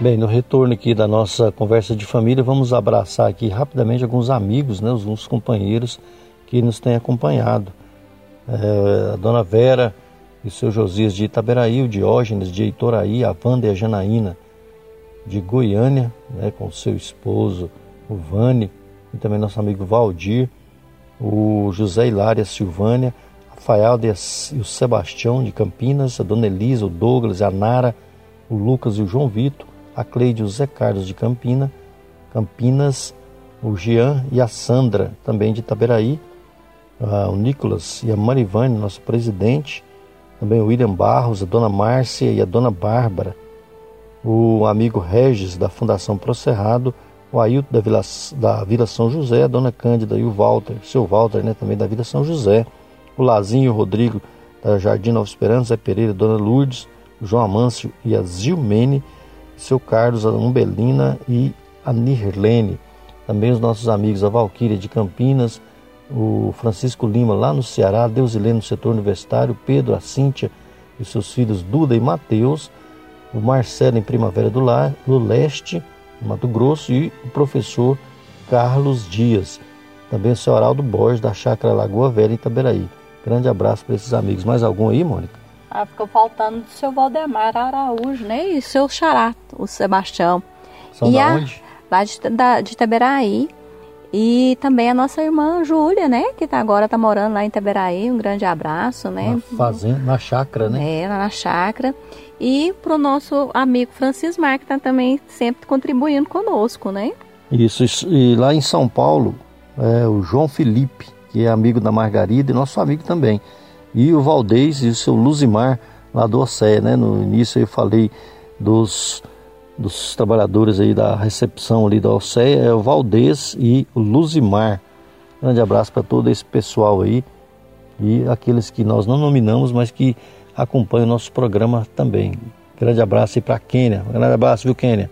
A: Bem, no retorno aqui da nossa conversa de família, vamos abraçar aqui rapidamente alguns amigos, né, alguns companheiros que nos têm acompanhado. é, a dona Vera e o seu Josias de Itaberaí, o Diógenes de Itoraí, a Wanda e a Janaína de Goiânia, né, com seu esposo, o Vane, e também nosso amigo Valdir, o José Hilária Silvânia, Rafael e o Sebastião de Campinas, a Dona Elisa, o Douglas, a Nara, o Lucas e o João Vitor, a Cleide e o Zé Carlos de Campina, Campinas, o Jean e a Sandra, também de Itaberaí, o Nicolas e a Marivane, nosso presidente, também o William Barros, a Dona Márcia e a Dona Bárbara, o amigo Regis da Fundação Procerrado, o Ailton da Vila, da Vila São José, a Dona Cândida e o Walter, seu Walter, né, também da Vila São José, o Lazinho e o Rodrigo da Jardim Nova Esperança, Zé Pereira, Dona Lourdes, o João Amâncio e a Zilmene, seu Carlos, a Umbelina e a Nirlene. Também os nossos amigos, a Valquíria de Campinas, o Francisco Lima lá no Ceará, Deusilene no setor universitário, Pedro, a Cíntia e seus filhos Duda e Mateus, o Marcelo em Primavera do, Lar, Leste, Mato Grosso, e o professor Carlos Dias. Também o seu Araldo Borges, da Chácara Lagoa Velha, em Itaberaí. Grande abraço para esses amigos. Mais algum aí, Mônica?
P: Ah, ficou faltando do seu Valdemar Araújo, né? E seu xará, o Sebastião.
A: São
P: e
A: da
P: a,
A: onde?
P: Lá de, da, de Itaberaí. E também a nossa irmã Júlia, né? Que tá, agora tá morando lá em Itaberaí. Um grande abraço, né?
A: Na fazenda, na chácara, né?
P: É, lá na chácara. E pro nosso amigo Francis Mar, que tá também sempre contribuindo conosco, né?
A: Isso, isso. e lá em São Paulo, é, o João Felipe, que é amigo da Margarida e nosso amigo também. E o Valdez e o seu Luzimar, lá do Océ, né? No início eu falei dos, dos trabalhadores aí da recepção ali da Océ, é o Valdez e o Luzimar. Grande abraço para todo esse pessoal aí e aqueles que nós não nominamos, mas que acompanham o nosso programa também. Grande abraço aí para Quênia. Grande abraço, viu, Quênia?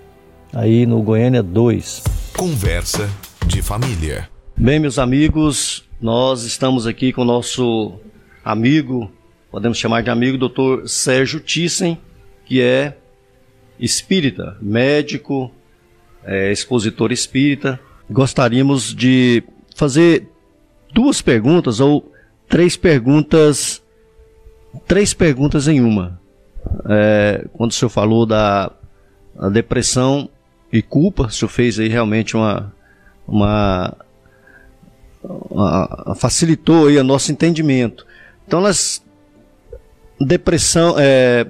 A: Aí no Goiânia 2.
B: Conversa de família.
A: Bem, meus amigos, nós estamos aqui com o nosso amigo, podemos chamar de amigo, doutor Sérgio Thyssen, que é espírita, médico, é, expositor espírita. Gostaríamos de fazer duas perguntas ou três perguntas, três perguntas em uma. É, quando o senhor falou da depressão e culpa, o senhor fez aí realmente uma, uma a, a, facilitou aí o nosso entendimento. Então, nós, depressão, é,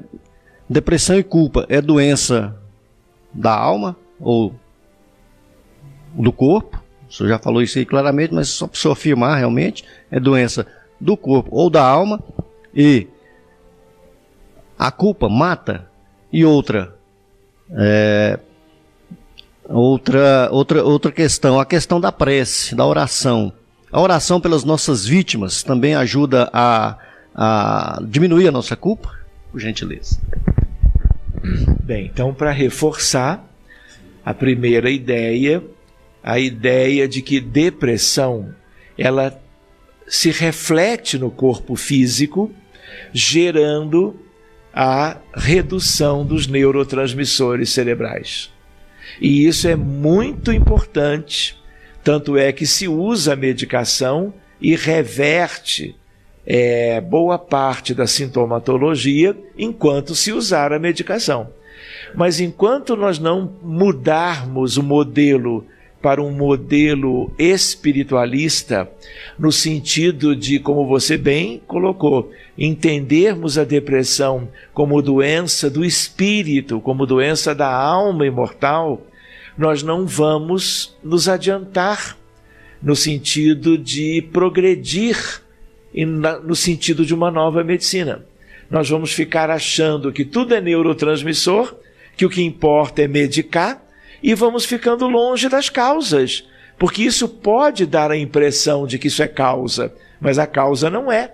A: depressão e culpa é doença da alma ou do corpo. O senhor já falou isso aí claramente, mas só para o afirmar realmente, é doença do corpo ou da alma. E a culpa mata. E outra, é, outra, outra, outra questão, a questão da prece, da oração. A oração pelas nossas vítimas também ajuda a, a diminuir a nossa culpa? Por gentileza.
I: Bem, então, para reforçar a primeira ideia, a ideia de que depressão ela se reflete no corpo físico, gerando a redução dos neurotransmissores cerebrais. E isso é muito importante tanto é que se usa a medicação e reverte é, boa parte da sintomatologia enquanto se usar a medicação. Mas enquanto nós não mudarmos o modelo para um modelo espiritualista, no sentido de, como você bem colocou, entendermos a depressão como doença do espírito, como doença da alma imortal, nós não vamos nos adiantar no sentido de progredir no sentido de uma nova medicina. Nós vamos ficar achando que tudo é neurotransmissor, que o que importa é medicar, e vamos ficando longe das causas, porque isso pode dar a impressão de que isso é causa, mas a causa não é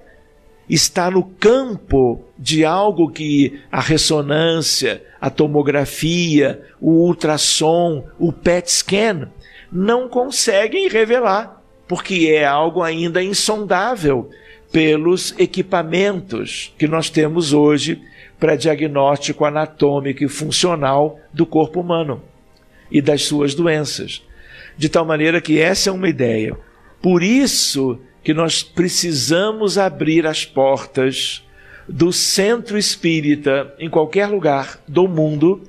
I: está no campo de algo que a ressonância, a tomografia, o ultrassom, o PET scan não conseguem revelar, porque é algo ainda insondável pelos equipamentos que nós temos hoje para diagnóstico anatômico e funcional do corpo humano e das suas doenças. De tal maneira que essa é uma ideia. Por isso que nós precisamos abrir as portas do centro espírita em qualquer lugar do mundo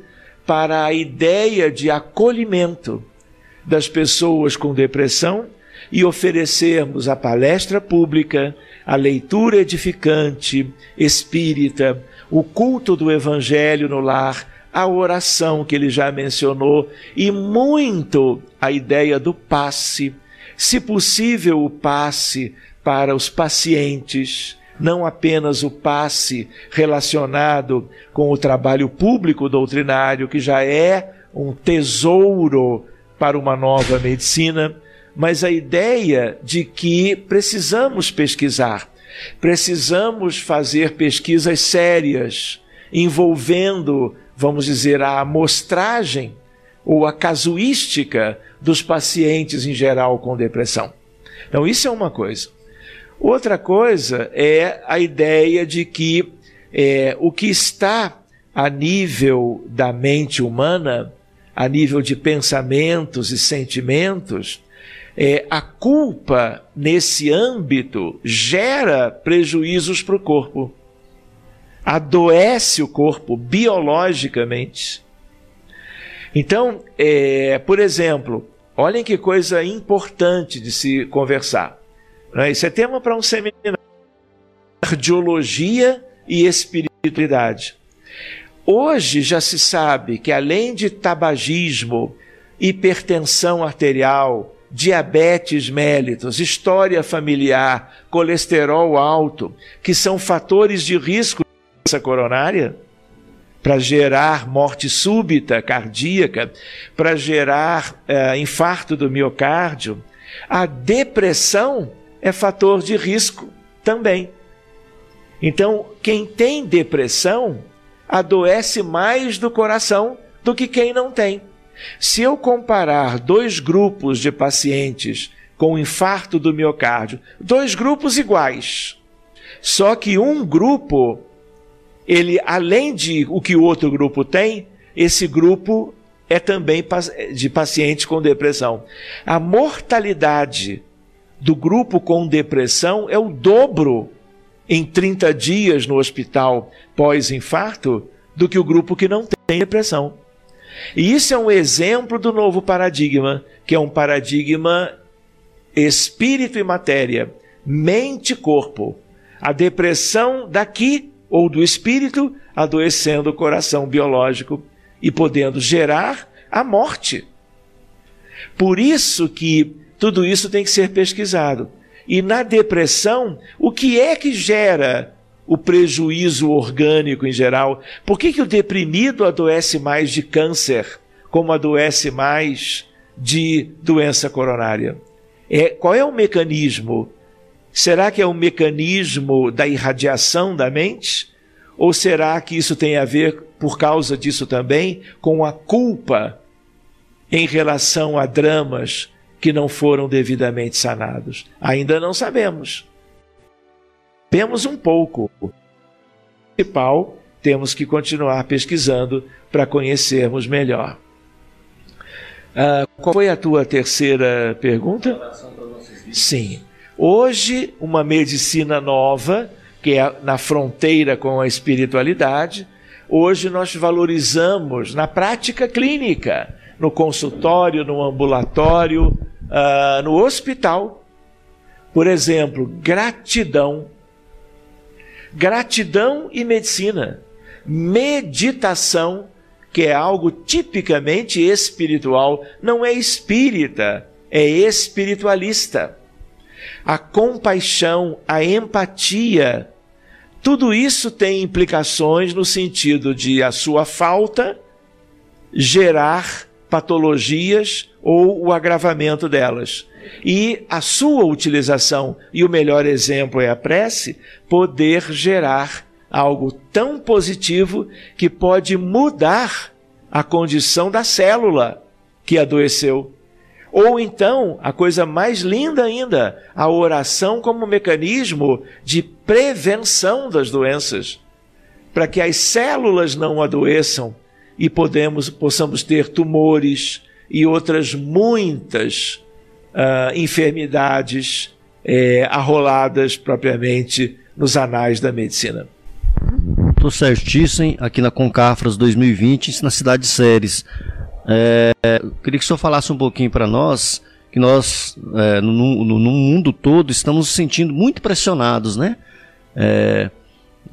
I: para a ideia de acolhimento das pessoas com depressão e oferecermos a palestra pública, a leitura edificante, espírita, o culto do evangelho no lar, a oração que ele já mencionou e muito a ideia do passe, se possível o passe para os pacientes, não apenas o passe relacionado com o trabalho público doutrinário, que já é um tesouro para uma nova medicina, mas a ideia de que precisamos pesquisar, precisamos fazer pesquisas sérias, envolvendo, vamos dizer, a amostragem ou a casuística dos pacientes em geral com depressão. Então, isso é uma coisa. Outra coisa é a ideia de que é, o que está a nível da mente humana, a nível de pensamentos e sentimentos, é, a culpa nesse âmbito gera prejuízos para o corpo. Adoece o corpo biologicamente. Então, é, por exemplo, olhem que coisa importante de se conversar. Né? Isso é tema para um seminário. Cardiologia e espiritualidade. Hoje já se sabe que além de tabagismo, hipertensão arterial, diabetes mellitus, história familiar, colesterol alto, que são fatores de risco doença coronária, para gerar morte súbita cardíaca, para gerar uh, infarto do miocárdio. A depressão é fator de risco também. Então, quem tem depressão adoece mais do coração do que quem não tem. Se eu comparar dois grupos de pacientes com infarto do miocárdio, dois grupos iguais, só que um grupo, ele além de o que o outro grupo tem, esse grupo é também de pacientes com depressão. A mortalidade do grupo com depressão é o dobro em 30 dias no hospital pós-infarto do que o grupo que não tem depressão. E isso é um exemplo do novo paradigma, que é um paradigma espírito e matéria, mente e corpo. A depressão daqui ou do espírito adoecendo o coração biológico e podendo gerar a morte. Por isso que tudo isso tem que ser pesquisado. E na depressão, o que é que gera o prejuízo orgânico em geral. Por que, que o deprimido adoece mais de câncer, como adoece mais de doença coronária? É, qual é o mecanismo? Será que é o mecanismo da irradiação da mente? Ou será que isso tem a ver, por causa disso também, com a culpa em relação a dramas que não foram devidamente sanados? Ainda não sabemos. Temos um pouco. Principal, temos que continuar pesquisando para conhecermos melhor. Uh, qual foi a tua terceira pergunta? Sim. Hoje, uma medicina nova, que é na fronteira com a espiritualidade, hoje nós valorizamos na prática clínica, no consultório, no ambulatório, uh, no hospital. Por exemplo, gratidão Gratidão e medicina. Meditação, que é algo tipicamente espiritual, não é espírita, é espiritualista. A compaixão, a empatia, tudo isso tem implicações no sentido de a sua falta gerar patologias ou o agravamento delas. E a sua utilização, e o melhor exemplo é a prece, poder gerar algo tão positivo que pode mudar a condição da célula que adoeceu. Ou então, a coisa mais linda ainda, a oração como mecanismo de prevenção das doenças, para que as células não adoeçam e podemos, possamos ter tumores e outras muitas uh, enfermidades é, arroladas propriamente nos anais da medicina.
A: Sérgio Thyssen, aqui na Concafras 2020, na cidade de Séries. É, queria que o senhor falasse um pouquinho para nós, que nós, é, no, no, no, mundo todo, estamos nos sentindo muito pressionados, né? É,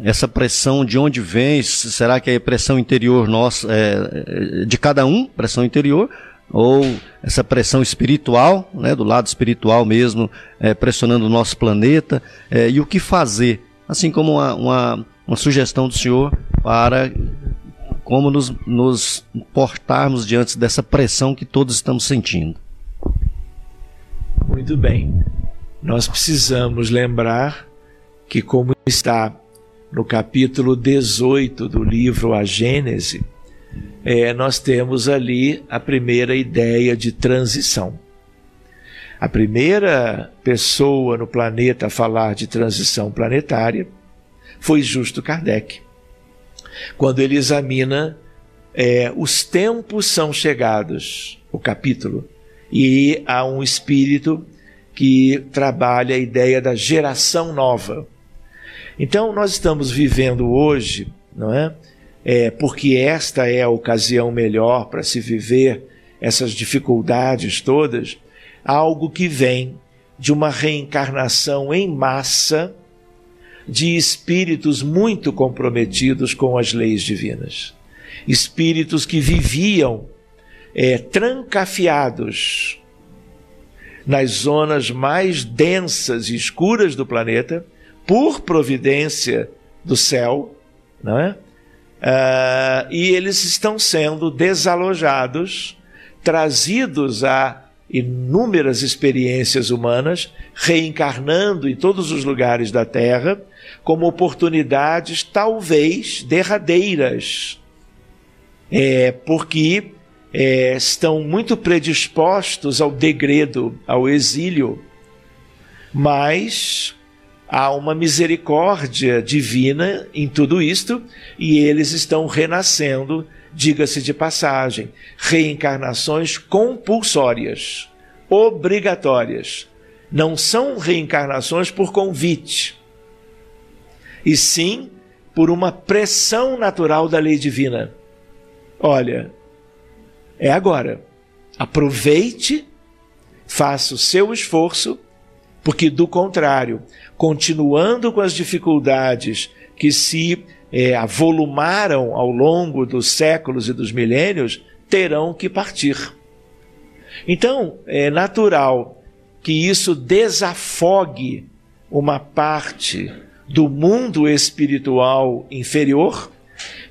A: essa pressão de onde vem? Será que é pressão interior nossa, é, de cada um, pressão interior, ou essa pressão espiritual, né, do lado espiritual mesmo, é, pressionando o nosso planeta? É, e o que fazer? Assim como uma, uma, uma sugestão do senhor para como nos, nos portarmos diante dessa pressão que todos estamos sentindo.
I: Muito bem. Nós precisamos lembrar que, como está no capítulo 18 do livro A Gênese, é, nós temos ali a primeira ideia de transição. A primeira pessoa no planeta a falar de transição planetária foi Justo Kardec, quando ele examina é, os tempos são chegados, o capítulo, e há um espírito que trabalha a ideia da geração nova. Então, nós estamos vivendo hoje, não é? é porque esta é a ocasião melhor para se viver essas dificuldades todas, algo que vem de uma reencarnação em massa de espíritos muito comprometidos com as leis divinas. Espíritos que viviam é, trancafiados nas zonas mais densas e escuras do planeta, por providência do céu, não é? Uh, e eles estão sendo desalojados, trazidos a inúmeras experiências humanas, reencarnando em todos os lugares da Terra, como oportunidades talvez derradeiras, é, porque é, estão muito predispostos ao degredo, ao exílio, mas há uma misericórdia divina em tudo isto e eles estão renascendo, diga-se de passagem, reencarnações compulsórias, obrigatórias. Não são reencarnações por convite, e sim por uma pressão natural da lei divina. Olha, é agora. Aproveite, faça o seu esforço, porque do contrário, continuando com as dificuldades que se é, avolumaram ao longo dos séculos e dos milênios, terão que partir. Então, é natural que isso desafogue uma parte do mundo espiritual inferior,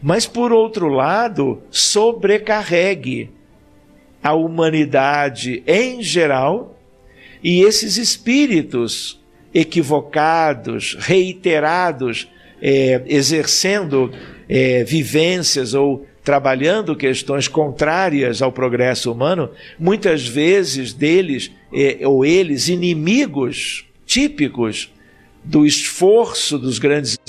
I: mas por outro lado, sobrecarregue a humanidade em geral e esses espíritos equivocados, reiterados, é, exercendo é, vivências ou trabalhando questões contrárias ao progresso humano, muitas vezes deles é, ou eles inimigos típicos do esforço dos grandes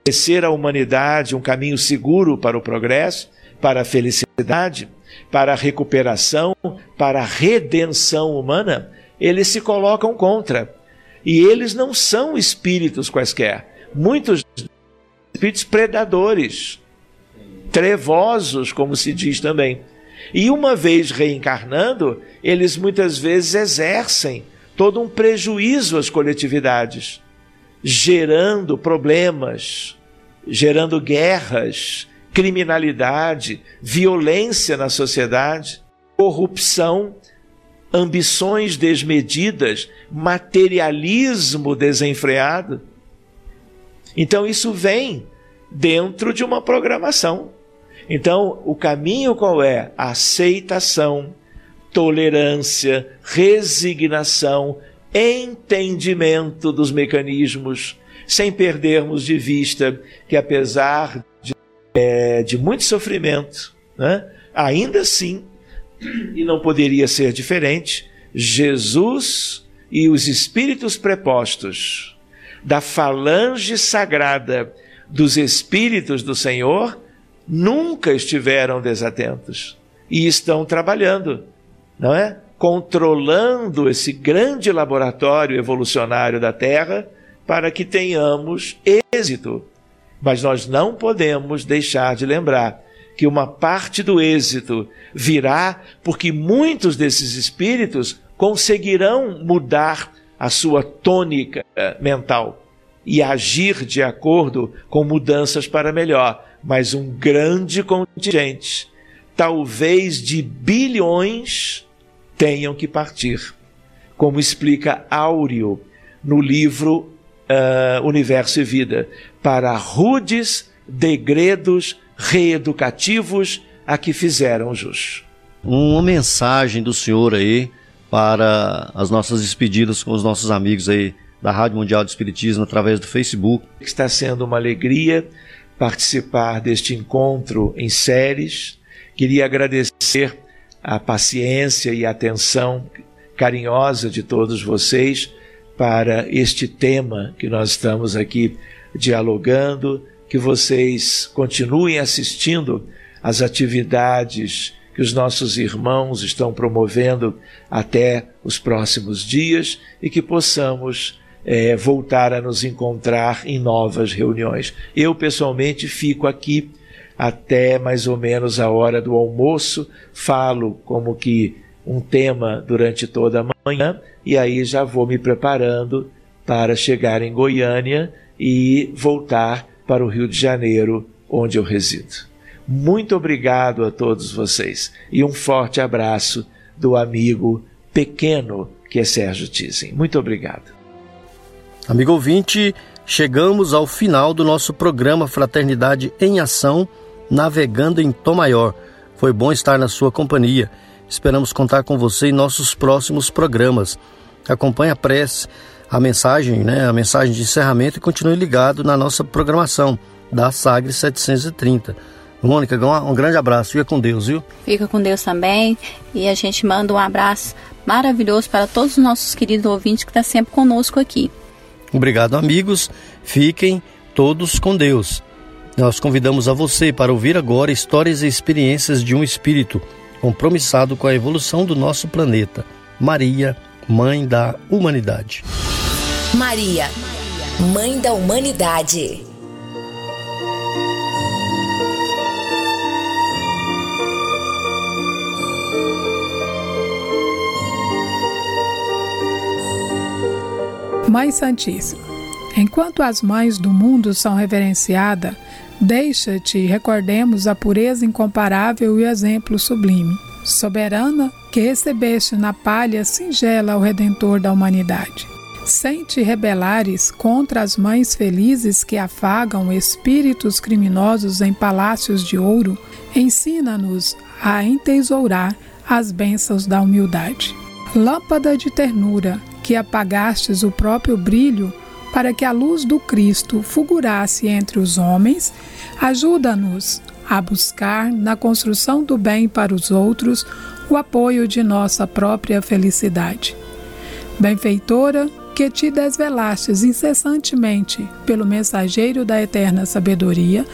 I: oferecer à humanidade um caminho seguro para o progresso, para a felicidade, para a recuperação, para a redenção humana, eles se colocam contra. E eles não são espíritos quaisquer. Muitos espíritos predadores, trevosos, como se diz também. E uma vez reencarnando, eles muitas vezes exercem todo um prejuízo às coletividades gerando problemas, gerando guerras, criminalidade, violência na sociedade, corrupção, ambições desmedidas, materialismo desenfreado. Então isso vem dentro de uma programação. Então, o caminho qual é? Aceitação, tolerância, resignação, entendimento dos mecanismos, sem perdermos de vista que, apesar de, é, de muito sofrimento, né, ainda assim, e não poderia ser diferente, Jesus e os espíritos prepostos da falange sagrada dos espíritos do Senhor nunca estiveram desatentos e estão trabalhando, não é? controlando esse grande laboratório evolucionário da Terra para que tenhamos êxito. Mas nós não podemos deixar de lembrar que uma parte do êxito virá porque muitos desses espíritos conseguirão mudar a sua tônica mental e agir de acordo com mudanças para melhor. Mas um grande contingente, talvez de bilhões, tenham que partir. Como explica Áureo no livro uh, Universo e Vida, para rudes degredos reeducativos a que fizeram jus.
A: Uma mensagem do senhor aí para as nossas despedidas com os nossos amigos aí da Rádio Mundial do Espiritismo através do Facebook.
I: Está sendo uma alegria participar deste encontro em séries. Queria agradecer a paciência e a atenção carinhosa de todos vocês para este tema que nós estamos aqui dialogando, que vocês continuem assistindo às atividades que os nossos irmãos estão promovendo até os próximos dias e que possamos é, voltar a nos encontrar em novas reuniões. Eu, pessoalmente, fico aqui até mais ou menos a hora do almoço, falo como que um tema durante toda a manhã e aí já vou me preparando para chegar em Goiânia e voltar para o Rio de Janeiro, onde eu resido. Muito obrigado a todos vocês e um forte abraço do amigo pequeno que é Sérgio Thyssen. Muito obrigado.
A: Amigo ouvinte, chegamos ao final do nosso programa Fraternidade em Ação, navegando em Tom Maior. Foi bom estar na sua companhia. Esperamos contar com você em nossos próximos programas. Acompanhe a prece, a mensagem, né, a mensagem de encerramento e continue ligado na nossa programação da Sagre 730. Mônica, um grande abraço. Fica com Deus, viu?
P: Fica com Deus também. E a gente manda um abraço maravilhoso para todos os nossos queridos ouvintes que estão tá sempre conosco aqui.
A: Obrigado, amigos. Fiquem todos com Deus. Nós convidamos a você para ouvir agora histórias e experiências de um espírito compromissado com a evolução do nosso planeta. Maria, Mãe da Humanidade.
C: Maria, Mãe da Humanidade.
Q: Mãe Santíssima, enquanto as mães do mundo são reverenciadas, Deixa-te recordemos a pureza incomparável e o exemplo sublime, soberana que recebeste na palha singela o Redentor da humanidade. Sem te rebelares contra as mães felizes que afagam espíritos criminosos em palácios de ouro, ensina-nos a entesourar as bênçãos da humildade. Lâmpada de ternura, que apagastes o próprio brilho para que a luz do Cristo fulgurasse entre os homens, ajuda-nos a buscar na construção do bem para os outros o apoio de nossa própria felicidade. Benfeitora, que te desvelastes incessantemente pelo mensageiro da eterna sabedoria,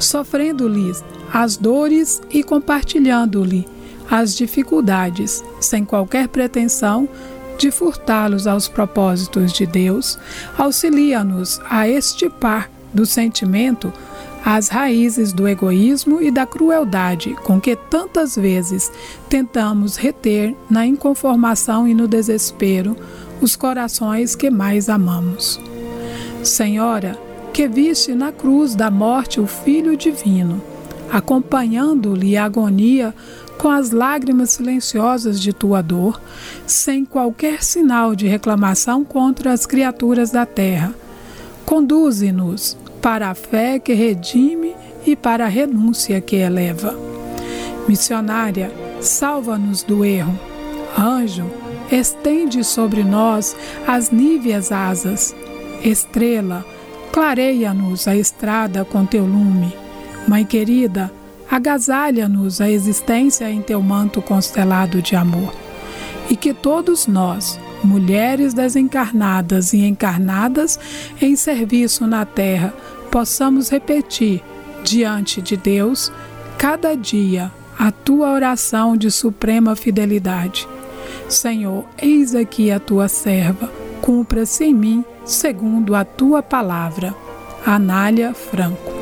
Q: sofrendo-lhes as dores e compartilhando-lhe as dificuldades, sem qualquer pretensão de furtá-los aos propósitos de Deus, auxilia-nos a estipar do sentimento as raízes do egoísmo e da crueldade com que tantas vezes tentamos reter na inconformação e no desespero os corações que mais amamos. Senhora, que viste na cruz da morte o Filho Divino, acompanhando-lhe a agonia com as lágrimas silenciosas de tua dor, sem qualquer sinal de reclamação contra as criaturas da terra. Conduze-nos para a fé que redime e para a renúncia que eleva. Missionária, salva-nos do erro. Anjo, estende sobre nós as níveas asas. Estrela, clareia-nos a estrada com teu lume. Mãe querida, agasalha-nos a existência em teu manto constelado de amor. E que todos nós, mulheres desencarnadas e encarnadas em serviço na terra, possamos repetir diante de Deus cada dia a tua oração de suprema fidelidade. Senhor, eis aqui a tua serva, cumpra-se em mim segundo a tua palavra. Anália Franco.